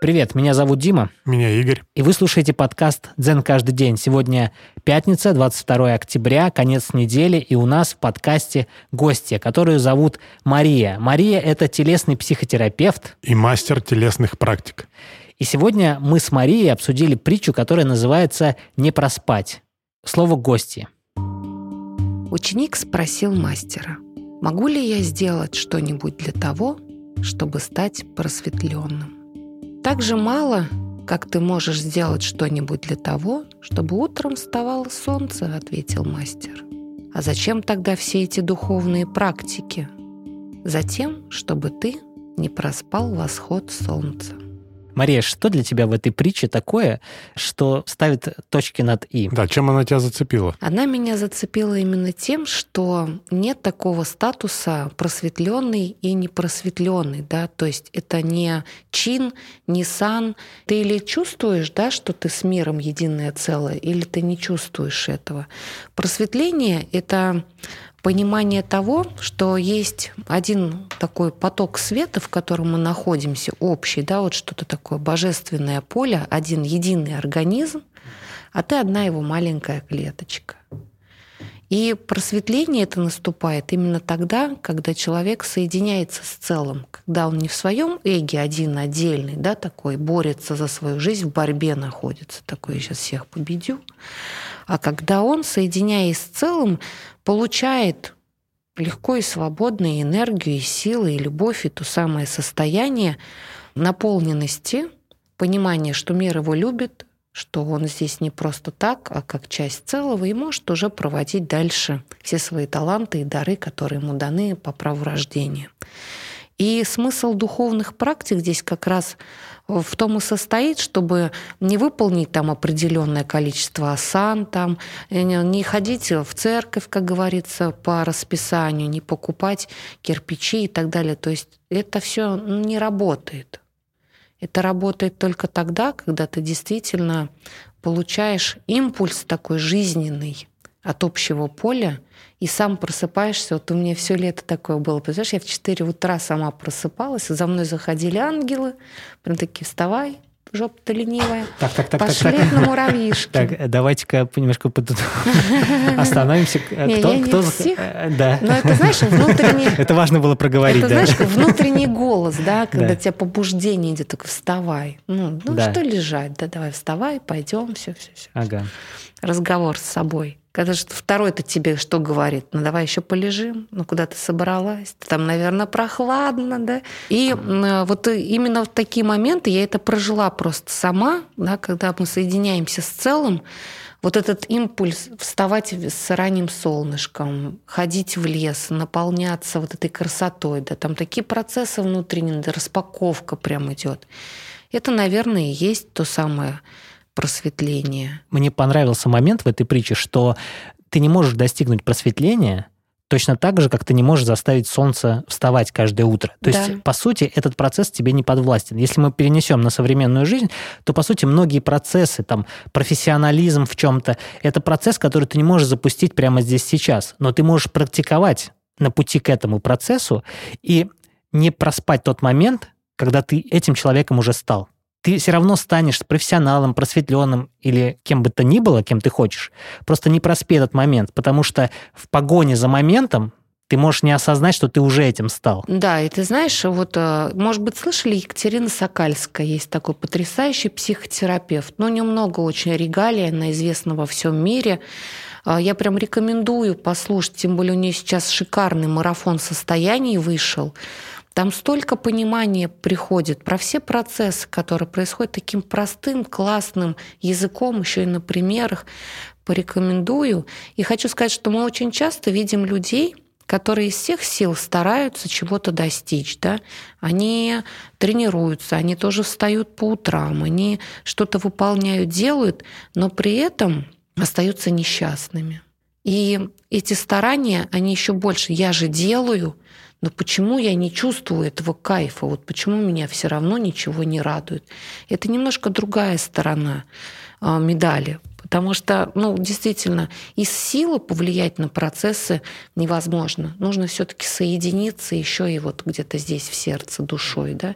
Привет, меня зовут Дима. Меня Игорь. И вы слушаете подкаст «Дзен каждый день». Сегодня пятница, 22 октября, конец недели, и у нас в подкасте гостья, которую зовут Мария. Мария – это телесный психотерапевт. И мастер телесных практик. И сегодня мы с Марией обсудили притчу, которая называется «Не проспать». Слово «гости». Ученик спросил мастера, могу ли я сделать что-нибудь для того, чтобы стать просветленным? Так же мало, как ты можешь сделать что-нибудь для того, чтобы утром вставало солнце, ответил мастер. А зачем тогда все эти духовные практики? Затем, чтобы ты не проспал восход солнца. Мария, что для тебя в этой притче такое, что ставит точки над «и»? Да, чем она тебя зацепила? Она меня зацепила именно тем, что нет такого статуса просветленный и непросветленный, да, то есть это не чин, не сан. Ты или чувствуешь, да, что ты с миром единое целое, или ты не чувствуешь этого. Просветление — это понимание того, что есть один такой поток света, в котором мы находимся, общий, да, вот что-то такое божественное поле, один единый организм, а ты одна его маленькая клеточка. И просветление это наступает именно тогда, когда человек соединяется с целым, когда он не в своем эге один отдельный, да, такой, борется за свою жизнь, в борьбе находится, такой, я сейчас всех победю, а когда он, соединяясь с целым, получает легко и свободно и энергию, и силы, и любовь, и то самое состояние наполненности, понимание, что мир его любит, что он здесь не просто так, а как часть целого, и может уже проводить дальше все свои таланты и дары, которые ему даны по праву рождения. И смысл духовных практик здесь как раз в том и состоит, чтобы не выполнить там определенное количество асан, там, э, не ходить в церковь, как говорится, по расписанию, не покупать кирпичи и так далее. То есть это все не работает. Это работает только тогда, когда ты действительно получаешь импульс такой жизненный от общего поля, и сам просыпаешься. Вот у меня все лето такое было. Представляешь, я в 4 утра сама просыпалась, за мной заходили ангелы, прям такие, вставай, жопа-то ленивая. Так, так, так, Пошли так, так. на муравьишки. Так, давайте-ка немножко под- остановимся. Не, Кто, я не кто... псих. э, Да. Но это, знаешь, внутренний... Это важно было проговорить, Это, да. знаешь, внутренний голос, да, когда Да. тебя побуждение идет, так вставай. Ну, ну Да. что лежать? Да, давай вставай, пойдем, все, все, все. Ага. Разговор с собой. Когда же второй-то тебе что говорит? Ну, давай еще полежим. Ну, куда ты собралась? Там, наверное, прохладно, да? И м, вот именно в такие моменты я это прожила просто сама, да, когда мы соединяемся с целым, вот этот импульс вставать с ранним солнышком, ходить в лес, наполняться вот этой красотой, да, там такие процессы внутренние, да, распаковка прям идет. Это, наверное, и есть то самое просветление. Мне понравился момент в этой притче, что ты не можешь достигнуть просветления точно так же, как ты не можешь заставить солнце вставать каждое утро. То Да. есть, по сути, этот процесс тебе не подвластен. Если мы перенесем на современную жизнь, то, по сути, многие процессы, там, профессионализм в чем-то, это процесс, который ты не можешь запустить прямо здесь сейчас, но ты можешь практиковать на пути к этому процессу и не проспать тот момент, когда ты этим человеком уже стал ты все равно станешь профессионалом, просветленным или кем бы то ни было, кем ты хочешь. Просто не проспи этот момент, потому что в погоне за моментом ты можешь не осознать, что ты уже этим стал. Да, и ты знаешь, вот, э, может быть, слышали, Екатерина Сокальская, есть такой потрясающий психотерапевт. Ну, у нее много очень регалий, она известна во всем мире. А, Я прям рекомендую послушать, тем более у нее сейчас шикарный марафон состояний вышел. Там столько понимания приходит про все процессы, которые происходят таким простым, классным языком, еще и на примерах. Порекомендую. И хочу сказать, что мы очень часто видим людей, которые из всех сил стараются чего-то достичь, да, они тренируются, они тоже встают по утрам, они что-то выполняют, делают, но при этом остаются несчастными. И эти старания, они еще больше. Я же делаю, но почему я не чувствую этого кайфа? Вот почему меня все равно ничего не радует? Это немножко другая сторона а, медали. Потому что, ну, действительно, из силы повлиять на процессы невозможно. Нужно все-таки соединиться еще и вот где-то здесь в сердце душой, да,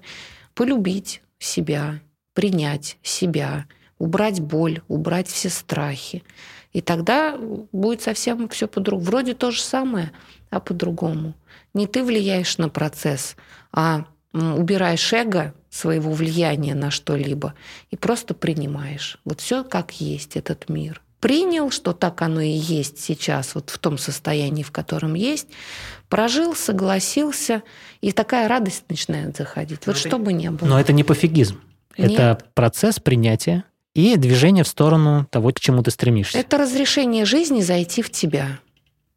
полюбить себя, принять себя, убрать боль, убрать все страхи. И тогда будет совсем все по-другому. Вроде то же самое, а по-другому. Не ты влияешь на процесс, а убираешь эго своего влияния на что-либо и просто принимаешь. Вот все как есть этот мир. Принял, что так оно и есть сейчас, вот в том состоянии, в котором есть, прожил, согласился, и такая радость начинает заходить. Вот что бы ни было. Но это не пофигизм. Нет. Это процесс принятия и движение в сторону того, к чему ты стремишься. Это разрешение жизни зайти в тебя.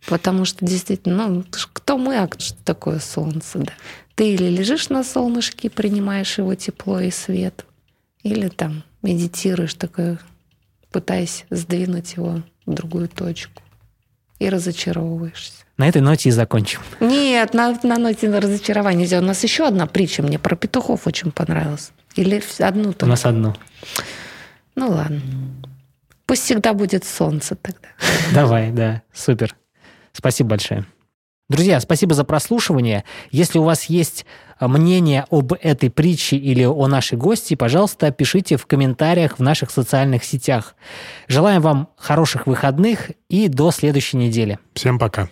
Потому что действительно, ну, кто мы, а что такое солнце, да? Ты или лежишь на солнышке, принимаешь его тепло и свет, или там медитируешь, такое, пытаясь сдвинуть его в другую точку. И разочаровываешься. На этой ноте и закончим. Нет, на, на ноте разочарования. У нас еще одна притча мне про петухов очень понравилась. Или одну только? У нас одну. Ну ладно. Пусть всегда будет солнце тогда. Давай, да, супер. Спасибо большое. Друзья, спасибо за прослушивание. Если у вас есть э, мнение об этой притче или о нашей гости, пожалуйста, пишите в комментариях в наших социальных сетях. Желаем вам хороших выходных и до следующей недели. Всем пока.